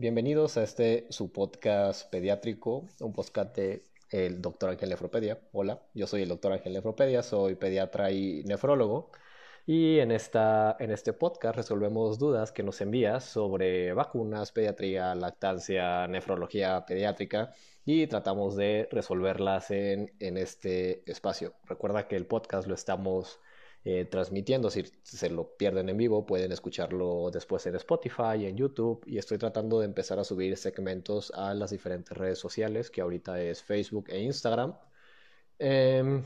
Bienvenidos a este su podcast pediátrico, un podcast de el doctor Ángel Nefropedia. Hola, yo soy el doctor Ángel Nefropedia, soy pediatra y nefrólogo. Y en, esta, en este podcast resolvemos dudas que nos envías sobre vacunas, pediatría, lactancia, nefrología pediátrica y tratamos de resolverlas en, en este espacio. Recuerda que el podcast lo estamos eh, transmitiendo. Si se lo pierden en vivo, pueden escucharlo después en Spotify, en YouTube. Y estoy tratando de empezar a subir segmentos a las diferentes redes sociales, que ahorita es Facebook e Instagram. Em,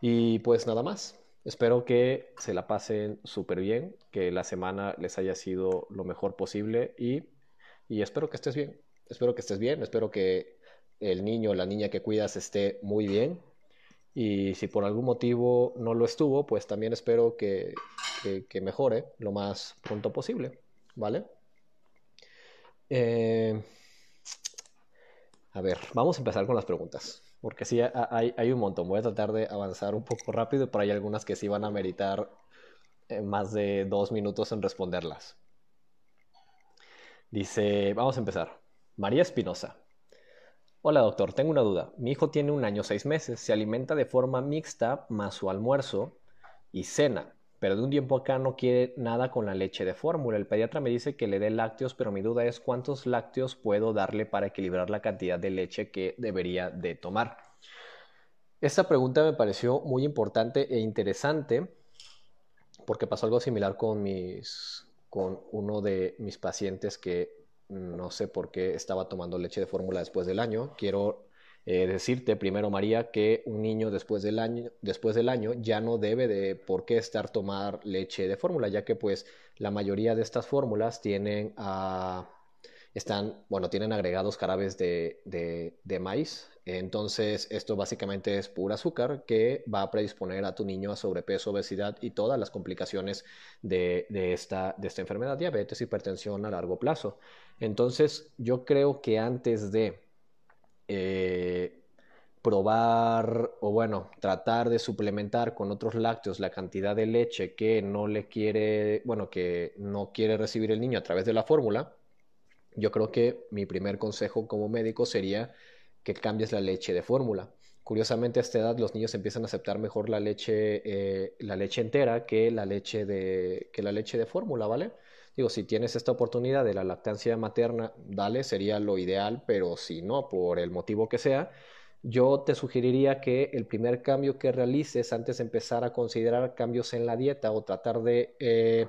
y pues nada más. Espero que se la pasen súper bien, que la semana les haya sido lo mejor posible y, y espero que estés bien. Espero que estés bien, espero que el niño o la niña que cuidas esté muy bien y si por algún motivo no lo estuvo, pues también espero que, mejore lo más pronto posible, ¿vale? Eh, a ver, vamos a empezar con las preguntas, porque sí, hay, hay, un montón. Voy a tratar de avanzar un poco rápido, pero hay algunas que sí van a meritar eh, más de dos minutos en responderlas. Dice, vamos a empezar. María Espinosa. Hola doctor, tengo una duda. Mi hijo tiene un año seis meses, se alimenta de forma mixta más su almuerzo y cena, pero de un tiempo acá no quiere nada con la leche de fórmula. El pediatra me dice que le dé lácteos, pero mi duda es cuántos lácteos puedo darle para equilibrar la cantidad de leche que debería de tomar. Esta pregunta me pareció muy importante e interesante porque pasó algo similar con mis con uno de mis pacientes que no sé por qué estaba tomando leche de fórmula después del año. Quiero eh, decirte primero, María, que un niño después del año, después del año ya no debe de por qué estar tomar leche de fórmula, ya que pues la mayoría de estas fórmulas tienen a están, bueno, tienen agregados carabes de, de, maíz. Entonces, esto básicamente es pura azúcar que va a predisponer a tu niño a sobrepeso, obesidad y todas las complicaciones de, esta, de esta enfermedad, diabetes, hipertensión a largo plazo. Entonces, yo creo que antes de eh, probar o bueno, tratar de suplementar con otros lácteos la cantidad de leche que no le quiere, bueno, que no quiere recibir el niño a través de la fórmula, yo creo que mi primer consejo como médico sería que cambies la leche de fórmula. Curiosamente a esta edad los niños empiezan a aceptar mejor la leche, eh, la leche entera que la leche de, que la leche de fórmula, ¿vale? Digo, si tienes esta oportunidad de la lactancia materna, dale, sería lo ideal, pero si no, por el motivo que sea, yo te sugeriría que el primer cambio que realices antes de empezar a considerar cambios en la dieta o tratar de eh,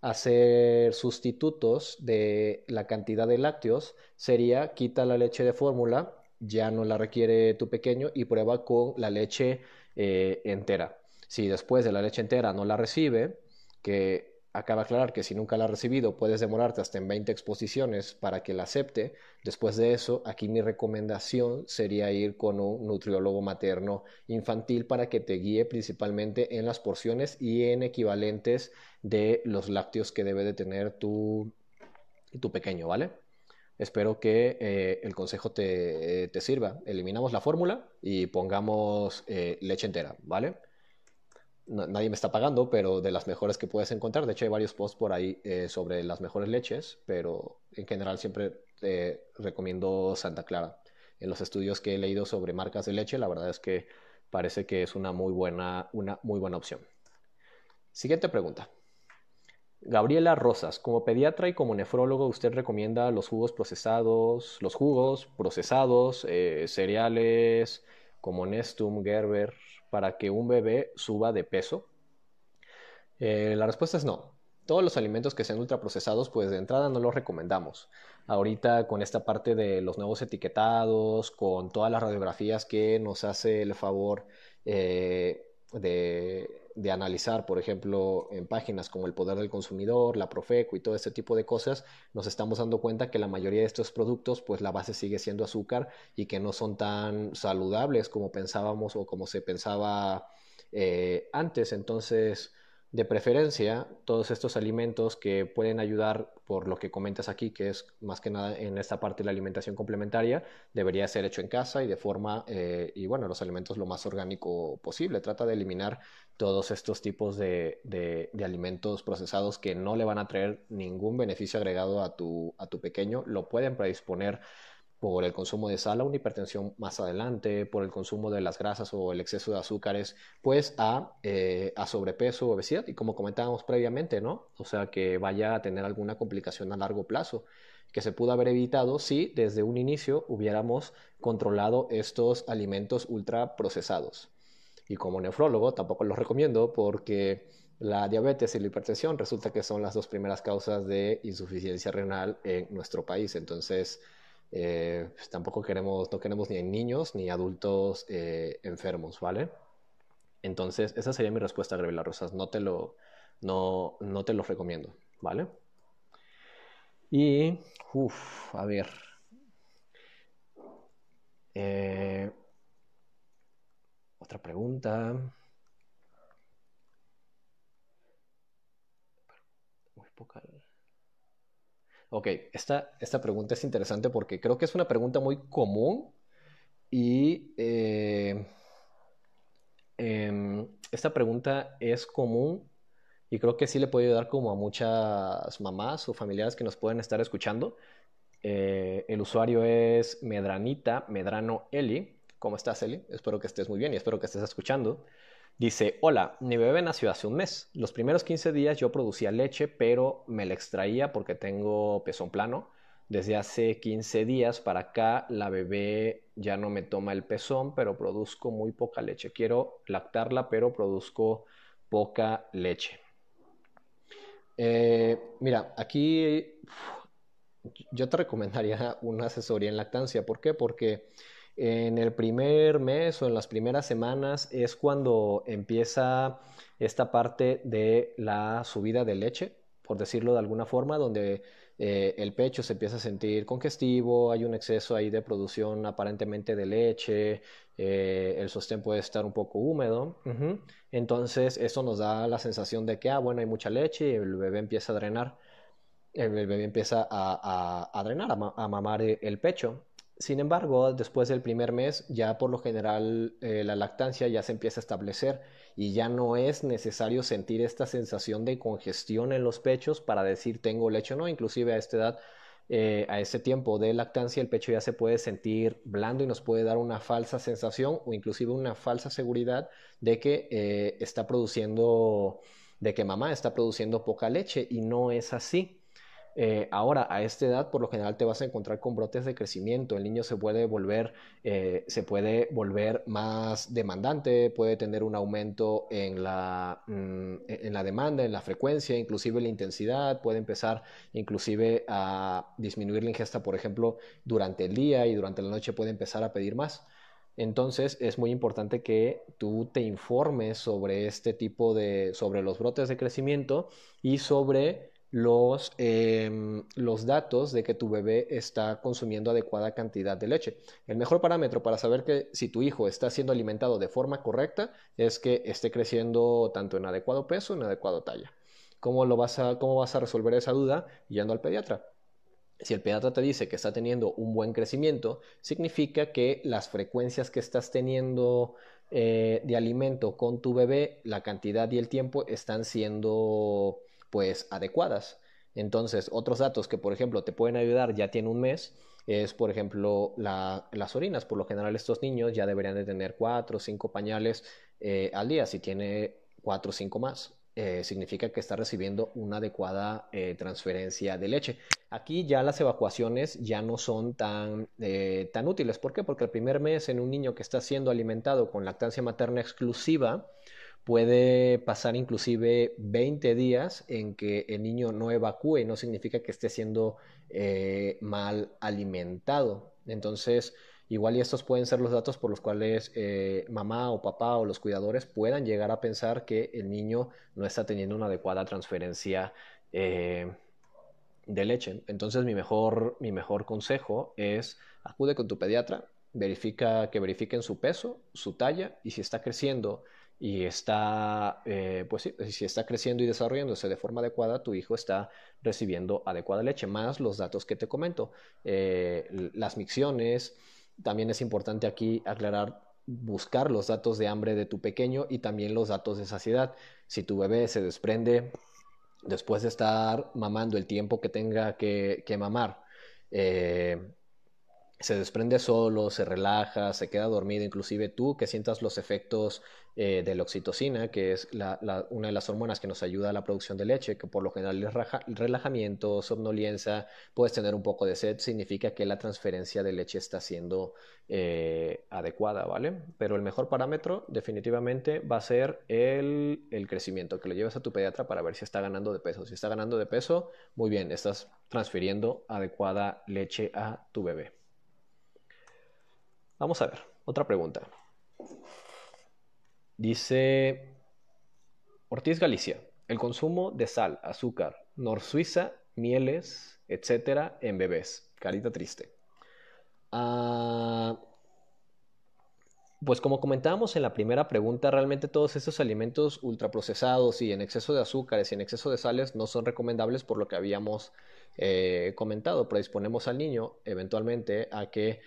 hacer sustitutos de la cantidad de lácteos sería quita la leche de fórmula, ya no la requiere tu pequeño y prueba con la leche eh, entera. Si después de la leche entera no la recibe, que acaba de aclarar que si nunca la ha recibido puedes demorarte hasta en 20 exposiciones para que la acepte. Después de eso, aquí mi recomendación sería ir con un nutriólogo materno infantil para que te guíe principalmente en las porciones y en equivalentes de los lácteos que debe de tener tu, tu pequeño, ¿vale? Espero que eh, el consejo te, sirva. Eliminamos la fórmula y pongamos eh, leche entera, ¿vale? Nadie me está pagando, pero de las mejores que puedes encontrar. De hecho, hay varios posts por ahí eh, sobre las mejores leches, pero en general siempre recomiendo Santa Clara. En los estudios que he leído sobre marcas de leche, la verdad es que parece que es una muy buena, una muy buena opción. Siguiente pregunta. Gabriela Rosas, como pediatra y como nefrólogo, ¿usted recomienda los jugos procesados, los jugos procesados, eh, cereales como Nestum, Gerber, para que un bebé suba de peso? Eh, la respuesta es no. Todos los alimentos que sean ultraprocesados, pues de entrada no los recomendamos. Ahorita con esta parte de los nuevos etiquetados, con todas las radiografías que nos hace el favor eh, de, de, analizar, por ejemplo, en páginas como El Poder del Consumidor, la Profeco y todo este tipo de cosas, nos estamos dando cuenta que la mayoría de estos productos, pues la base sigue siendo azúcar y que no son tan saludables como pensábamos o como se pensaba eh, antes. Entonces, De preferencia, todos estos alimentos que pueden ayudar, por lo que comentas aquí, que es más que nada en esta parte la alimentación complementaria, debería ser hecho en casa y de forma, eh, y bueno, los alimentos lo más orgánico posible. Trata de eliminar todos estos tipos de, de, alimentos procesados que no le van a traer ningún beneficio agregado a tu, a tu pequeño. Lo pueden predisponer por el consumo de sal a una hipertensión más adelante, por el consumo de las grasas o el exceso de azúcares, pues a, eh, a sobrepeso obesidad. Y como comentábamos previamente, ¿no? O sea, que vaya a tener alguna complicación a largo plazo, que se pudo haber evitado si desde un inicio hubiéramos controlado estos alimentos ultraprocesados. Y como nefrólogo tampoco los recomiendo porque la diabetes y la hipertensión resulta que son las dos primeras causas de insuficiencia renal en nuestro país. Entonces, eh, pues, tampoco queremos, no queremos ni niños ni adultos eh, enfermos, ¿vale? Entonces, esa sería mi respuesta, Gabriela Rosas. No te lo, no, no te lo recomiendo, ¿vale? Y, uff, a ver. Eh, otra pregunta. Muy poca. Ok, esta, esta pregunta es interesante porque creo que es una pregunta muy común y eh, em, esta pregunta es común y creo que sí le puede ayudar como a muchas mamás o familiares que nos pueden estar escuchando. Eh, el usuario es Medranita, Medrano Eli. ¿Cómo estás, Eli? Espero que estés muy bien y espero que estés escuchando. Dice, hola, mi bebé nació hace un mes. Los primeros 15 días yo producía leche, pero me la extraía porque tengo pezón plano. Desde hace 15 días para acá la bebé ya no me toma el pezón, pero produzco muy poca leche. Quiero lactarla, pero produzco poca leche. Eh, mira, aquí yo te recomendaría una asesoría en lactancia. ¿Por qué? Porque en el primer mes o en las primeras semanas es cuando empieza esta parte de la subida de leche, por decirlo de alguna forma, donde eh, el pecho se empieza a sentir congestivo, hay un exceso ahí de producción aparentemente de leche, eh, el sostén puede estar un poco húmedo. Entonces, eso nos da la sensación de que, ah, bueno, hay mucha leche y el bebé empieza a drenar. El bebé empieza a, drenar, a, mamar el pecho. Sin embargo, después del primer mes, ya por lo general eh, la lactancia ya se empieza a establecer y ya no es necesario sentir esta sensación de congestión en los pechos para decir tengo leche o no. Inclusive a esta edad, eh, a este tiempo de lactancia, el pecho ya se puede sentir blando y nos puede dar una falsa sensación o inclusive una falsa seguridad de que eh, está produciendo, de que mamá está produciendo poca leche y no es así. Eh, ahora, a esta edad, por lo general te vas a encontrar con brotes de crecimiento. El niño se puede volver, eh, se puede volver más demandante, puede tener un aumento en la, mm, e-, en la demanda, en la frecuencia, inclusive la intensidad. Puede empezar inclusive a disminuir la ingesta, por ejemplo, durante el día y durante la noche puede empezar a pedir más. Entonces es muy importante que tú te informes sobre este tipo de, sobre los brotes de crecimiento y sobre los, em, los datos de que tu bebé está consumiendo adecuada cantidad de leche. El mejor parámetro para saber que si tu hijo está siendo alimentado de forma correcta es que esté creciendo tanto en adecuado peso, en adecuado talla. ¿Cómo, lo vas a, cómo vas a resolver esa duda? Yendo al pediatra. Si el pediatra te dice que está teniendo un buen crecimiento, significa que las frecuencias que estás teniendo eh, de alimento con tu bebé, la cantidad y el tiempo están siendo pues adecuadas. Entonces, otros datos que, por ejemplo, te pueden ayudar ya tiene un mes es, por ejemplo, las orinas. Por lo general, estos niños ya deberían de tener cuatro o cinco pañales eh, al día. Si tiene cuatro o cinco más, eh, significa que está recibiendo una adecuada eh, transferencia de leche. Aquí ya las evacuaciones ya no son tan, tan útiles. ¿Por qué? Porque el primer mes en un niño que está siendo alimentado con lactancia materna exclusiva, Puede pasar inclusive 20 días en que el niño no evacúe, no significa que esté siendo eh, mal alimentado. Entonces, igual y estos pueden ser los datos por los cuales eh, mamá o papá o los cuidadores puedan llegar a pensar que el niño no está teniendo una adecuada transferencia eh, de leche. Entonces, mi mejor, mi mejor consejo es acude con tu pediatra, verifica que verifiquen su peso, su talla y si está creciendo y está, eh, pues si está creciendo y desarrollándose de forma adecuada, tu hijo está recibiendo adecuada leche, más los datos que te comento. Eh, las micciones, también es importante aquí aclarar, buscar los datos de hambre de tu pequeño y también los datos de saciedad. Si tu bebé se desprende después de estar mamando el tiempo que tenga que, mamar, eh, se desprende solo, se relaja, se queda dormido, inclusive tú que sientas los efectos eh, de la oxitocina, que es una de las hormonas que nos ayuda a la producción de leche, que por lo general es relajamiento, somnolencia, puedes tener un poco de sed, significa que la transferencia de leche está siendo eh, adecuada, ¿vale? Pero el mejor parámetro definitivamente va a ser el, el crecimiento, que lo lleves a tu pediatra para ver si está ganando de peso. Si está ganando de peso, muy bien, estás transfiriendo adecuada leche a tu bebé. Vamos a ver, otra pregunta. Dice Ortiz Galicia, el consumo de sal, azúcar, nor suiza, mieles, etcétera, en bebés. Carita triste. Ah, pues como comentábamos en la primera pregunta, realmente todos estos alimentos ultraprocesados y en exceso de azúcares y en exceso de sales no son recomendables por lo que habíamos eh, comentado. Predisponemos al niño eventualmente a que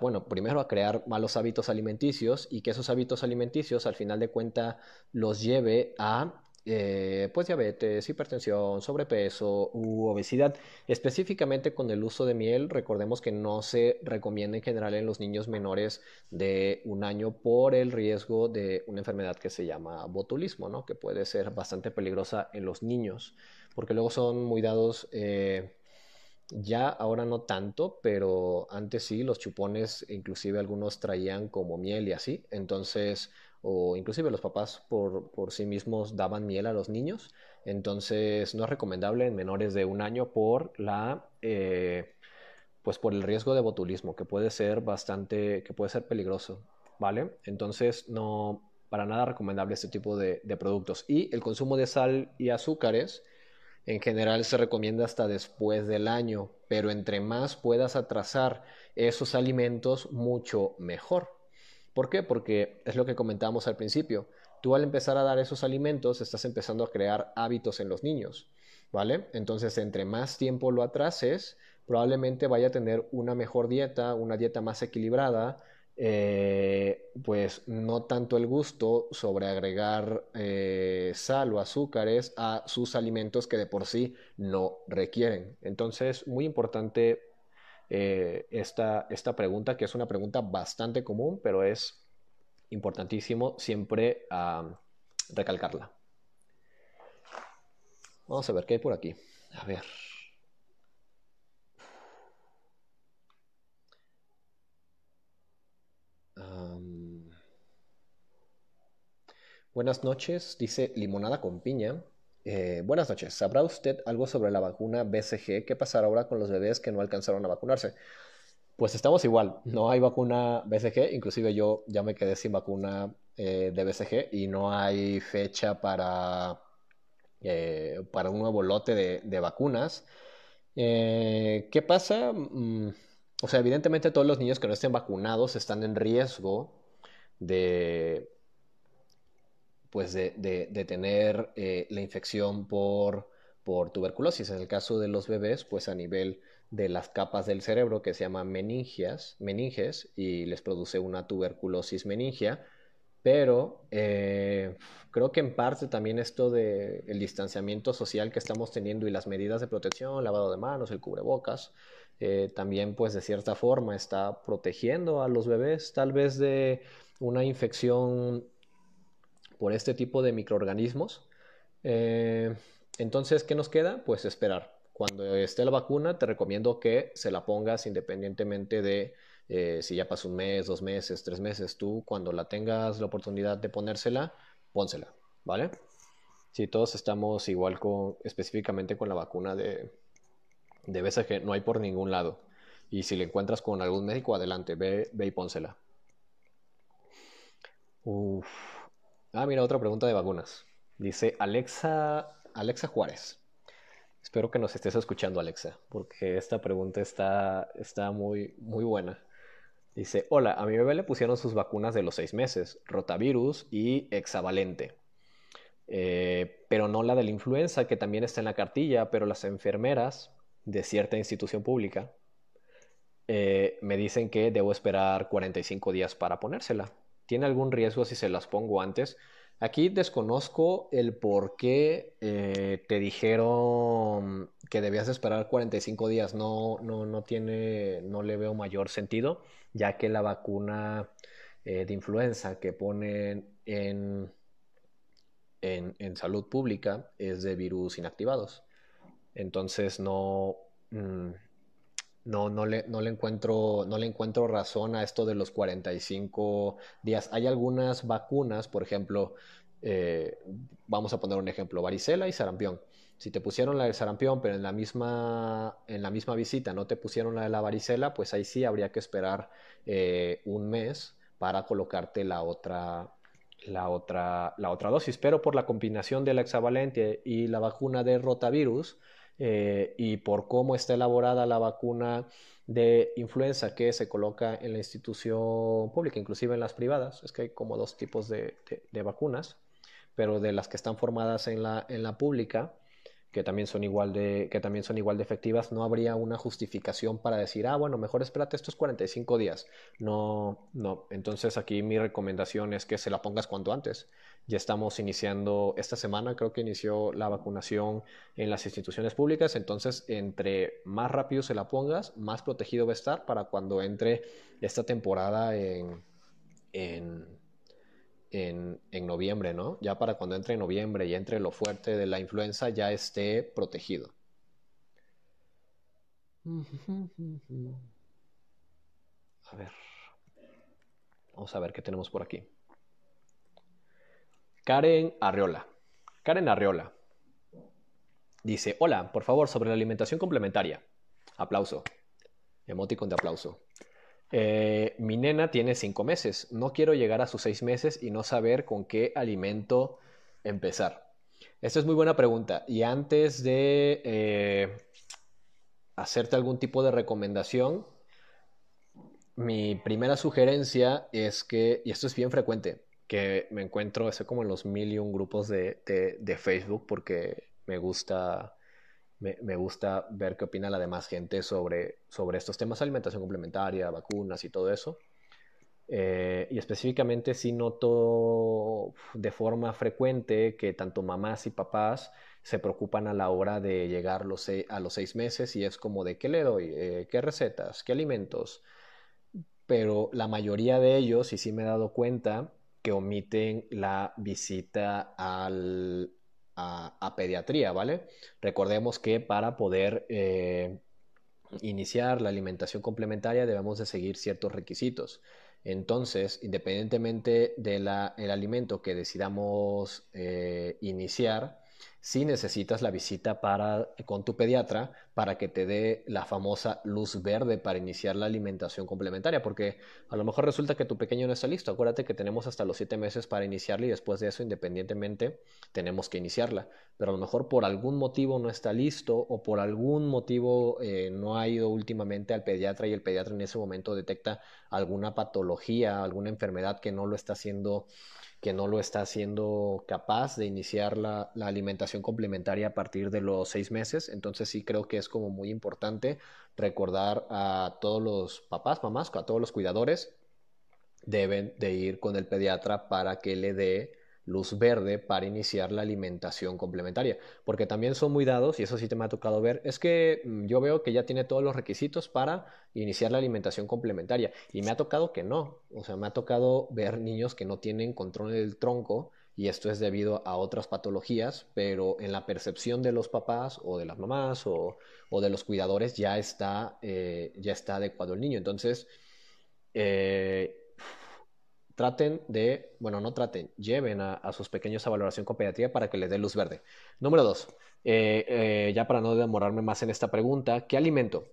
bueno, primero a crear malos hábitos alimenticios y que esos hábitos alimenticios al final de cuenta los lleve a eh, pues diabetes, hipertensión, sobrepeso u obesidad. Específicamente con el uso de miel, recordemos que no se recomienda en general en los niños menores de un año por el riesgo de una enfermedad que se llama botulismo, ¿no? que puede ser bastante peligrosa en los niños, porque luego son muy dados eh, ya ahora no tanto, pero antes sí, los chupones, inclusive algunos traían como miel y así. Entonces, o inclusive los papás por, sí mismos daban miel a los niños. Entonces, no es recomendable en menores de un año por la... Eh, pues por el riesgo de botulismo, que puede ser bastante, que puede ser peligroso, ¿vale? Entonces, no, para nada recomendable este tipo de productos. Y el consumo de sal y azúcares, en general se recomienda hasta después del año, pero entre más puedas atrasar esos alimentos, mucho mejor. ¿Por qué? Porque es lo que comentábamos al principio. Tú al empezar a dar esos alimentos estás empezando a crear hábitos en los niños, ¿vale? Entonces, entre más tiempo lo atrases, probablemente vaya a tener una mejor dieta, una dieta más equilibrada, eh, pues no tanto el gusto sobre agregar eh, sal o azúcares a sus alimentos que de por sí no requieren. Entonces, muy importante eh, esta, esta pregunta, que es una pregunta bastante común, pero es importantísimo siempre recalcarla. Vamos a ver qué hay por aquí. A ver. Buenas noches, dice Limonada con Piña. Eh, buenas noches, ¿sabrá usted algo sobre la vacuna BCG? ¿Qué pasará ahora con los bebés que no alcanzaron a vacunarse? Pues estamos igual, no hay vacuna BCG, inclusive yo ya me quedé sin vacuna eh, de BCG y no hay fecha para, eh, para un nuevo lote de, vacunas. ¿Qué pasa? Mm, o sea, evidentemente todos los niños que no estén vacunados están en riesgo de, pues de, tener eh, la infección por, por tuberculosis. En el caso de los bebés, pues a nivel de las capas del cerebro que se llaman meningias, meninges y les produce una tuberculosis meningia. Pero eh, creo que en parte también esto del el distanciamiento social que estamos teniendo y las medidas de protección, lavado de manos, el cubrebocas, eh, también pues de cierta forma está protegiendo a los bebés tal vez de una infección por este tipo de microorganismos. Eh, entonces, ¿qué nos queda? Pues esperar. Cuando esté la vacuna, te recomiendo que se la pongas independientemente de eh, si ya pasó un mes, dos meses, tres meses. Tú, cuando la tengas la oportunidad de ponérsela, pónsela, ¿vale? Si todos estamos igual con, específicamente con la vacuna de, de BCG no hay por ningún lado. Y si le encuentras con algún médico, adelante, ve, ve y pónsela. Ah, mira, otra pregunta de vacunas. Dice Alexa, Alexa Juárez. Espero que nos estés escuchando, Alexa, porque esta pregunta está, está muy, muy buena. Dice, hola, a mi bebé le pusieron sus vacunas de los seis meses, rotavirus y hexavalente. Eh, pero no la de la influenza, que también está en la cartilla, pero las enfermeras de cierta institución pública eh, me dicen que debo esperar 45 días para ponérsela. ¿Tiene algún riesgo si se las pongo antes? Aquí desconozco el por qué eh, te dijeron que debías esperar 45 días. No, no, no tiene, no le veo mayor sentido, ya que la vacuna de influenza que ponen en en, salud pública es de virus inactivados. Entonces no, mm, no, no, le, no, le encuentro, no le encuentro razón a esto de los 45 días. Hay algunas vacunas, por ejemplo, eh, vamos a poner un ejemplo, varicela y sarampión. Si te pusieron la del sarampión, pero en la misma, en la misma visita no te pusieron la de la varicela, pues ahí sí habría que esperar eh, un mes para colocarte la otra, la otra, la otra dosis, pero por la combinación del hexavalente y la vacuna de rotavirus eh, y por cómo está elaborada la vacuna de influenza que se coloca en la institución pública, inclusive en las privadas, es que hay como dos tipos de, de vacunas, pero de las que están formadas en la, en la pública, que también son igual de, que también son igual de efectivas, no habría una justificación para decir, ah, bueno, mejor espérate estos 45 días. No, no. Entonces aquí mi recomendación es que se la pongas cuanto antes. Ya estamos iniciando esta semana, creo que inició la vacunación en las instituciones públicas, entonces entre más rápido se la pongas, más protegido va a estar para cuando entre esta temporada en, en en, noviembre, ¿no? Ya para cuando entre en noviembre y entre lo fuerte de la influenza ya esté protegido. A ver. Vamos a ver qué tenemos por aquí. Karen Arriola. Karen Arriola. Dice, hola, por favor, sobre la alimentación complementaria. Aplauso. Emoticon de aplauso. Eh, mi nena tiene cinco meses. No quiero llegar a sus seis meses y no saber con qué alimento empezar. Esta es muy buena pregunta. Y antes de eh, hacerte algún tipo de recomendación, mi primera sugerencia es que, y esto es bien frecuente, que me encuentro, eso como en los mil y un grupos de, de Facebook porque me gusta me, gusta ver qué opina la demás gente sobre, sobre estos temas, alimentación complementaria, vacunas y todo eso. Eh, y específicamente sí noto de forma frecuente que tanto mamás y papás se preocupan a la hora de llegar los a los seis meses y es como de qué le doy, eh, qué recetas, qué alimentos. Pero la mayoría de ellos, y sí me he dado cuenta, que omiten la visita al, a, pediatría, ¿vale? Recordemos que para poder eh, iniciar la alimentación complementaria debemos de seguir ciertos requisitos. Entonces, independientemente del alimento que decidamos eh, iniciar, si necesitas la visita para, con tu pediatra para que te dé la famosa luz verde para iniciar la alimentación complementaria, porque a lo mejor resulta que tu pequeño no está listo. Acuérdate que tenemos hasta los siete meses para iniciarla y después de eso, independientemente, tenemos que iniciarla. Pero a lo mejor por algún motivo no está listo o por algún motivo eh, no ha ido últimamente al pediatra y el pediatra en ese momento detecta alguna patología, alguna enfermedad que no lo está haciendo que no lo está haciendo capaz de iniciar la, alimentación complementaria a partir de los seis meses. Entonces sí creo que es como muy importante recordar a todos los papás, mamás, a todos los cuidadores, deben de ir con el pediatra para que le dé luz verde para iniciar la alimentación complementaria. Porque también son muy dados, y eso sí te me ha tocado ver, es que mm, yo veo que ya tiene todos los requisitos para iniciar la alimentación complementaria. Y me ha tocado que no. O sea, me ha tocado ver niños que no tienen control del tronco y esto es debido a otras patologías, pero en la percepción de los papás o de las mamás o, de los cuidadores ya está, eh, ya está adecuado el niño. Entonces, eh, traten de, bueno, no traten, lleven a, sus pequeños a valoración competitiva para que les dé luz verde. Número dos, eh, eh, ya para no demorarme más en esta pregunta, ¿qué alimento?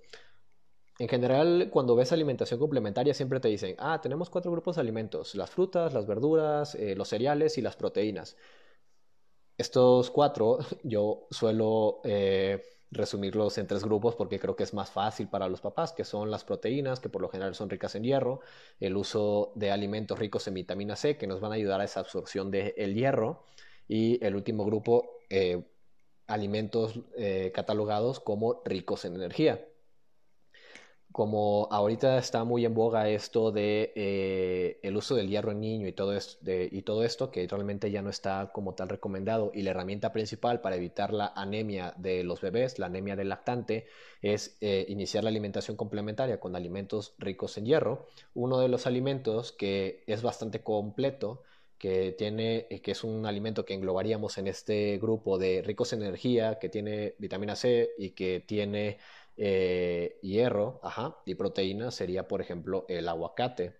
En general, cuando ves alimentación complementaria, siempre te dicen, ah, tenemos cuatro grupos de alimentos, las frutas, las verduras, eh, los cereales y las proteínas. Estos cuatro yo suelo resumirlos en tres grupos porque creo que es más fácil para los papás, que son las proteínas, que por lo general son ricas en hierro, el uso de alimentos ricos en vitamina C, que nos van a ayudar a esa absorción del hierro, y el último grupo, eh, alimentos eh, catalogados como ricos en energía como ahorita está muy en boga esto de eh, el uso del hierro en niño y todo, esto, que realmente ya no está como tal recomendado, y la herramienta principal para evitar la anemia de los bebés, la anemia del lactante, es eh, iniciar la alimentación complementaria con alimentos ricos en hierro. Uno de los alimentos que es bastante completo, que tiene, que es un alimento que englobaríamos en este grupo de ricos en energía, que tiene vitamina C y que tiene eh, hierro, ajá, y proteína sería, por ejemplo, el aguacate.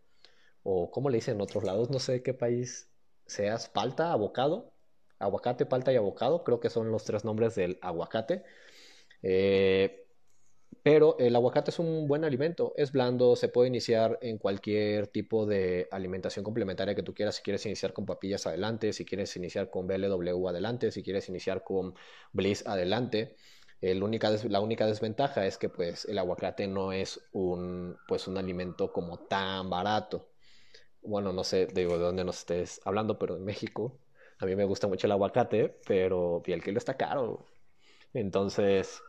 O como le dicen en otros lados, no sé de qué país seas, palta, abocado. Aguacate, palta y abocado, creo que son los tres nombres del aguacate. Eh, pero el aguacate es un buen alimento, es blando, se puede iniciar en cualquier tipo de alimentación complementaria que tú quieras. Si quieres iniciar con papillas adelante, si quieres iniciar con BLW adelante, si quieres iniciar con Bliss adelante la única desventaja es que pues el aguacate no es un, pues, un alimento como tan barato. Bueno, no sé digo, de dónde nos estés hablando, pero en México a mí me gusta mucho el aguacate, pero el kilo está caro. Entonces,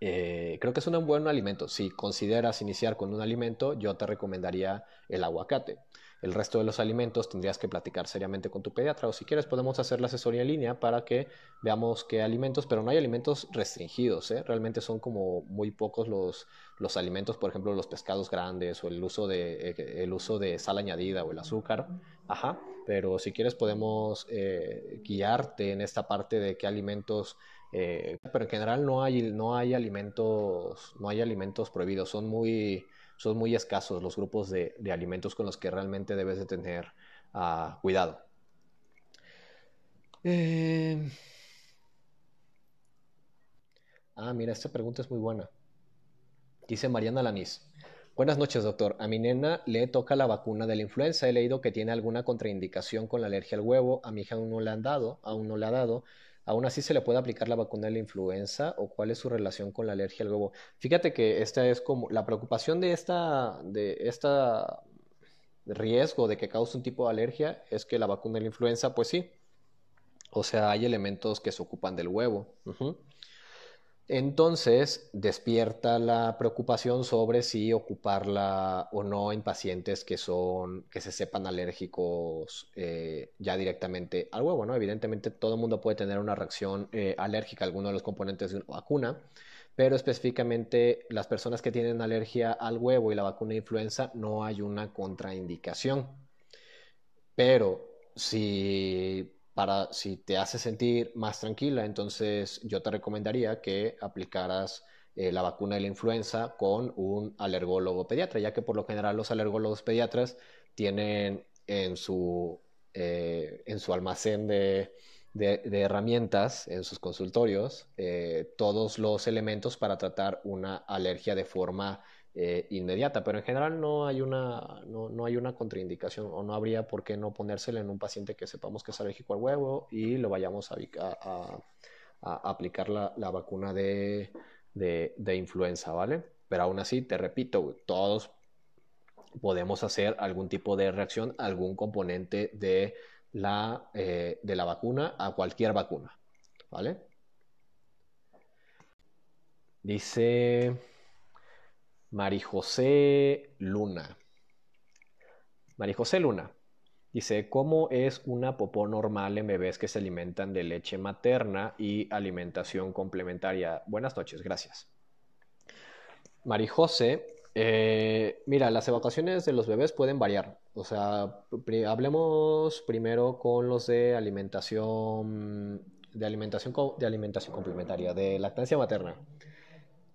eh, creo que es un buen alimento. Si consideras iniciar con un alimento, yo te recomendaría el aguacate. El resto de los alimentos tendrías que platicar seriamente con tu pediatra o si quieres podemos hacer la asesoría en línea para que veamos qué alimentos, pero no hay alimentos restringidos, ¿eh? realmente son como muy pocos los, los alimentos, por ejemplo los pescados grandes o el uso, de, eh, el uso de sal añadida o el azúcar, ajá, pero si quieres podemos eh, guiarte en esta parte de qué alimentos pero en general no hay, no hay alimentos, no hay alimentos prohibidos, son muy, son muy escasos los grupos de, alimentos con los que realmente debes de tener ah, cuidado. Eh, ah, mira, esta pregunta es muy buena. Dice Mariana Lanís. Buenas noches, doctor. A mi nena le toca la vacuna de la influenza. He leído que tiene alguna contraindicación con la alergia al huevo. A mi hija aún no le han dado, aún no le ha dado. ¿Aún así se le puede aplicar la vacuna de la influenza o cuál es su relación con la alergia al huevo? Fíjate que esta es como la preocupación de esta, de esta riesgo de que cause un tipo de alergia es que la vacuna de la influenza, pues sí. O sea, hay elementos que se ocupan del huevo. Entonces despierta la preocupación sobre si ocuparla o no en pacientes que son que se sepan alérgicos eh, ya directamente al huevo, ¿no? Evidentemente todo el mundo puede tener una reacción eh, alérgica a alguno de los componentes de una vacuna, pero específicamente las personas que tienen alergia al huevo y la vacuna de influenza no hay una contraindicación. Pero si para si te hace sentir más tranquila, entonces yo te recomendaría que aplicaras eh, la vacuna de la influenza con un alergólogo pediatra, ya que por lo general los alergólogos pediatras tienen en su, eh, en su almacén de, herramientas, en sus consultorios, eh, todos los elementos para tratar una alergia de forma eh, inmediata, pero en general no hay, una, no, hay una contraindicación o no habría por qué no ponérsela en un paciente que sepamos que es alérgico al huevo y lo vayamos a, aplicar la, vacuna de, influenza, ¿vale? Pero aún así, te repito, todos podemos hacer algún tipo de reacción, algún componente de la, eh, de la vacuna a cualquier vacuna, ¿vale? Dice... Marijosé Luna. Marijosé Luna. Dice, ¿cómo es una popó normal en bebés que se alimentan de leche materna y alimentación complementaria? Buenas noches, gracias. Marijose, eh, mira, las evacuaciones de los bebés pueden variar. O sea, hablemos primero con los de alimentación, de alimentación, de alimentación complementaria, de lactancia materna.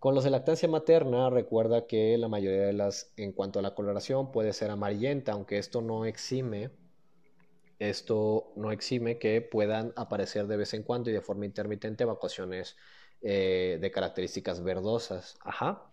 Con los de lactancia materna, recuerda que la mayoría de las, en cuanto a la coloración, puede ser amarillenta, aunque esto no exime, esto no exime que puedan aparecer de vez en cuando y de forma intermitente evacuaciones eh, de características verdosas. Ajá.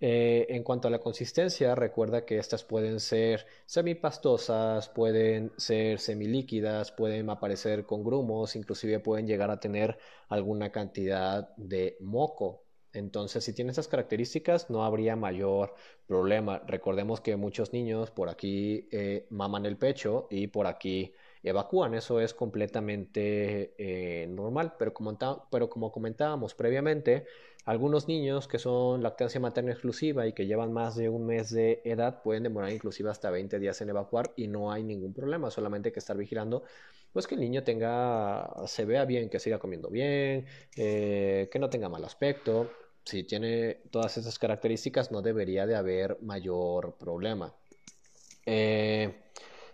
Eh, en cuanto a la consistencia, recuerda que estas pueden ser semipastosas, pueden ser semilíquidas, pueden aparecer con grumos, inclusive pueden llegar a tener alguna cantidad de moco. Entonces, si tiene esas características, no habría mayor problema. Recordemos que muchos niños por aquí eh, maman el pecho y por aquí evacúan. Eso es completamente eh, normal, pero como, comentábamos previamente, algunos niños que son lactancia materna exclusiva y que llevan más de un mes de edad pueden demorar inclusive hasta 20 días en evacuar y no hay ningún problema, solamente hay que estar vigilando pues que el niño tenga, se vea bien, que siga comiendo bien, eh, que no tenga mal aspecto. Si tiene todas esas características no debería de haber mayor problema. Eh,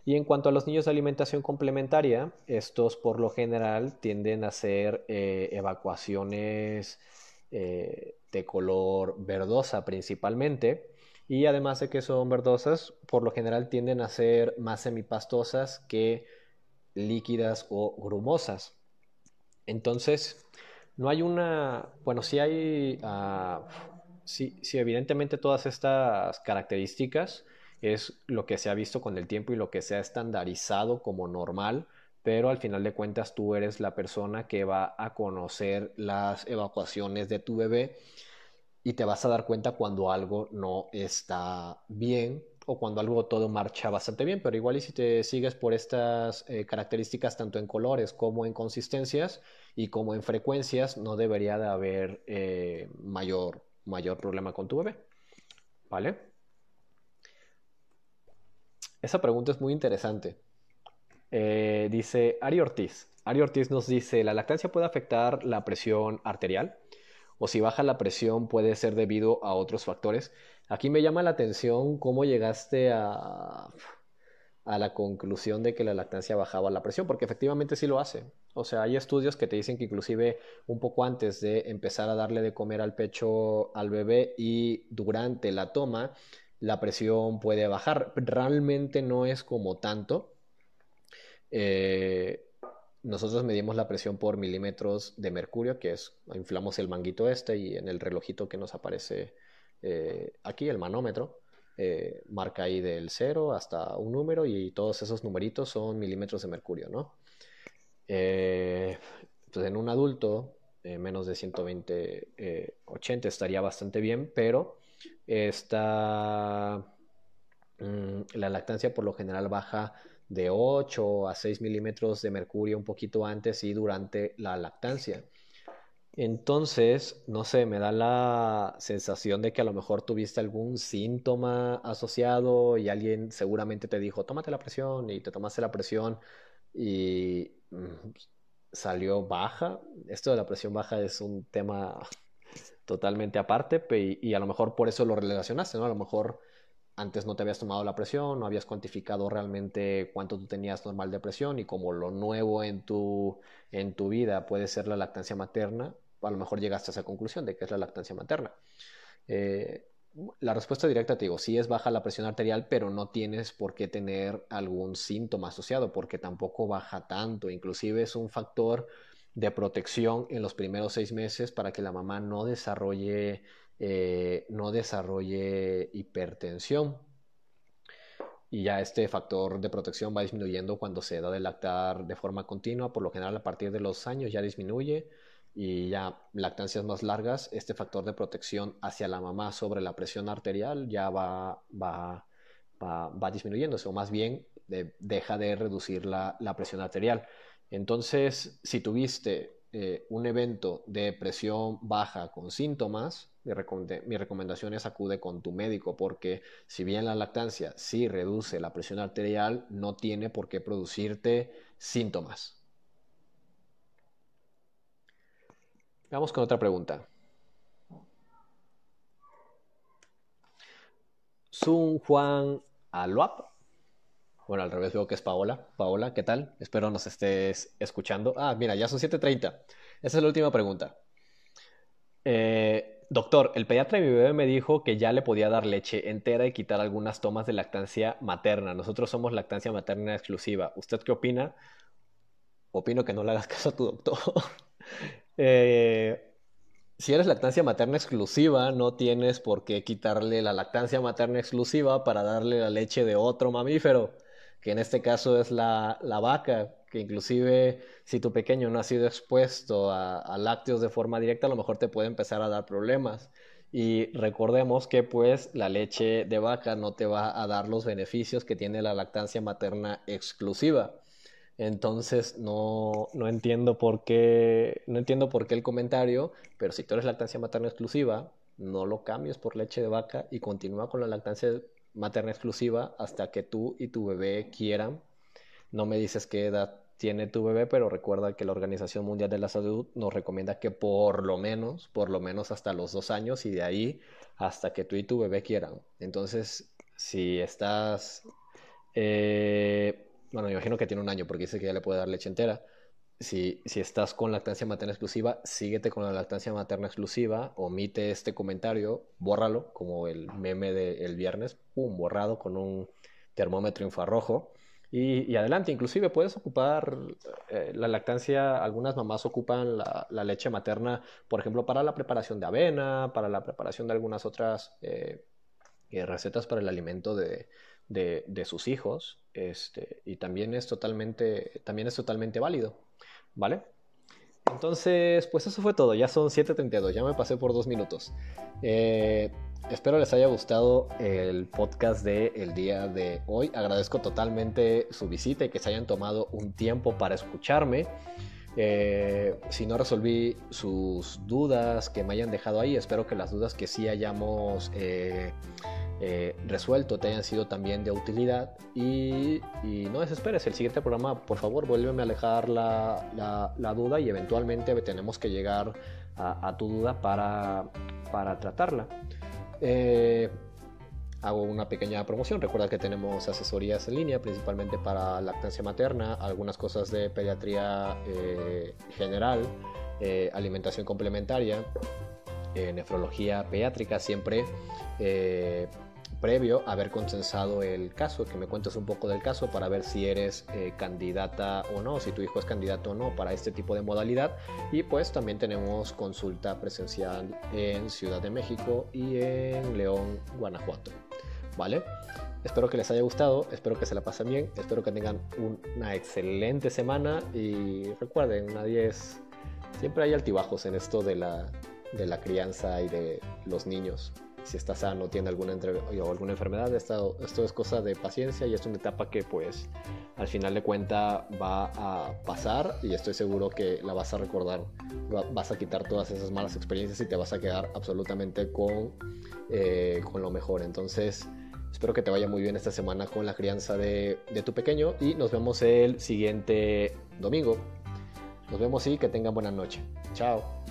y en cuanto a los niños de alimentación complementaria, estos por lo general tienden a hacer eh, evacuaciones eh, de color verdosa principalmente. Y además de que son verdosas, por lo general tienden a ser más semipastosas que líquidas o grumosas. Entonces, no hay una, bueno, sí hay, uh, sí, evidentemente todas estas características es lo que se ha visto con el tiempo y lo que se ha estandarizado como normal pero al final de cuentas tú eres la persona que va a conocer las evacuaciones de tu bebé y te vas a dar cuenta cuando algo no está bien o cuando algo todo marcha bastante bien, pero igual y si te sigues por estas eh, características tanto en colores como en consistencias y como en frecuencias, no debería de haber eh, mayor, mayor problema con tu bebé. ¿Vale? Esa pregunta es muy interesante eh, dice Ari Ortiz. Ari Ortiz nos dice, ¿la lactancia puede afectar la presión arterial? O si baja la presión puede ser debido a otros factores. Aquí me llama la atención cómo llegaste a, la conclusión de que la lactancia bajaba la presión, porque efectivamente sí lo hace. O sea, hay estudios que te dicen que inclusive un poco antes de empezar a darle de comer al pecho al bebé y durante la toma, la presión puede bajar. Realmente no es como tanto, eh, nosotros medimos la presión por milímetros de mercurio, que es, inflamos el manguito este y en el relojito que nos aparece eh, aquí, el manómetro, eh, marca ahí del 0 hasta un número y todos esos numeritos son milímetros de mercurio, ¿no? pues en un adulto, menos de 120, 80 estaría bastante bien, pero mm, la lactancia por lo general baja de 8 a 6 milímetros de mercurio un poquito antes y durante la lactancia. Entonces, no sé, me da la sensación de que a lo mejor tuviste algún síntoma asociado y alguien seguramente te dijo, tómate la presión y te tomaste la presión y mm, salió baja. Esto de la presión baja es un tema totalmente aparte y, a lo mejor por eso lo relacionaste, ¿no? A lo mejor antes no te habías tomado la presión, no habías cuantificado realmente cuánto tú tenías normal de presión y como lo nuevo en tu, en tu vida puede ser la lactancia materna, a lo mejor llegaste a esa conclusión de que es la lactancia materna. Eh, la respuesta directa te digo, sí es baja la presión arterial, pero no tienes por qué tener algún síntoma asociado porque tampoco baja tanto, inclusive es un factor de protección en los primeros seis meses para que la mamá no desarrolle eh, no desarrolle hipertensión. Y ya este factor de protección va disminuyendo cuando se da de lactar de forma continua, por lo general a partir de los años ya disminuye y ya lactancias más largas, este factor de protección hacia la mamá sobre la presión arterial ya va, va, va, disminuyéndose, o más bien deja de reducir la, la, presión arterial. Entonces, si tuviste eh, un evento de presión baja con síntomas, mi, recomendación es acude con tu médico porque si bien la lactancia sí reduce la presión arterial, no tiene por qué producirte síntomas. Vamos con otra pregunta. Sun Juan Aluap. Bueno, al revés veo que es Paola. Paola, ¿qué tal? Espero nos estés escuchando. Ah, mira, ya son 7.30. Esa es la última pregunta. Eh, Doctor, el pediatra de mi bebé me dijo que ya le podía dar leche entera y quitar algunas tomas de lactancia materna. Nosotros somos lactancia materna exclusiva. ¿Usted qué opina? Opino que no le hagas caso a tu doctor. Eh, si eres lactancia materna exclusiva, no tienes por qué quitarle la lactancia materna exclusiva para darle la leche de otro mamífero, que en este caso es la, vaca, que inclusive si tu pequeño no ha sido expuesto a, lácteos de forma directa, a lo mejor te puede empezar a dar problemas. Y recordemos que pues la leche de vaca no te va a dar los beneficios que tiene la lactancia materna exclusiva. Entonces no, no, entiendo por qué, no entiendo por qué el comentario, pero si tú eres lactancia materna exclusiva, no lo cambies por leche de vaca y continúa con la lactancia materna exclusiva hasta que tú y tu bebé quieran. No me dices qué edad tiene tu bebé, pero recuerda que la Organización Mundial de la Salud nos recomienda que por lo menos, por lo menos hasta los dos años y de ahí hasta que tú y tu bebé quieran. Entonces, si estás eh, bueno, me imagino que tiene un año porque dice que ya le puede dar leche entera. Si, si estás con lactancia materna exclusiva, síguete con la lactancia materna exclusiva, omite este comentario, bórralo, como el meme del viernes, pum, borrado con un termómetro infrarrojo. Y, adelante, inclusive puedes ocupar eh, la lactancia, algunas mamás ocupan la, leche materna, por ejemplo, para la preparación de avena, para la preparación de algunas otras eh, eh, recetas para el alimento de, de, sus hijos este, y también es, totalmente, también es totalmente válido, ¿vale? Entonces, pues eso fue todo, ya son 7.32, ya me pasé por dos minutos. Eh, espero les haya gustado el podcast de el día de hoy. Agradezco totalmente su visita y que se hayan tomado un tiempo para escucharme. Eh, si no resolví sus dudas que me hayan dejado ahí, espero que las dudas que sí hayamos eh, eh, resuelto te hayan sido también de utilidad y, no desesperes, el siguiente programa por favor vuélveme a alejar la, duda y eventualmente tenemos que llegar a, tu duda para, para tratarla. Eh, hago una pequeña promoción. Recuerda que tenemos asesorías en línea, principalmente para lactancia materna, algunas cosas de pediatría eh, general, alimentación complementaria, nefrología pediátrica, siempre previo haber consensado el caso, que me cuentes un poco del caso para ver si eres eh, candidata o no, si tu hijo es candidato o no para este tipo de modalidad. Y pues también tenemos consulta presencial en Ciudad de México y en León, Guanajuato. ¿Vale? Espero que les haya gustado, espero que se la pasen bien, espero que tengan una excelente semana y recuerden, nadie es... Siempre hay altibajos en esto de la, de la crianza y de los niños si está sano, tiene alguna, o alguna enfermedad. Esto, es cosa de paciencia y es una etapa que pues al final de cuenta va a pasar y estoy seguro que la vas a recordar. Vas a quitar todas esas malas experiencias y te vas a quedar absolutamente con, eh, con lo mejor. Entonces espero que te vaya muy bien esta semana con la crianza de, de tu pequeño y nos vemos el siguiente domingo. Nos vemos y que tengan buena noche. Chao.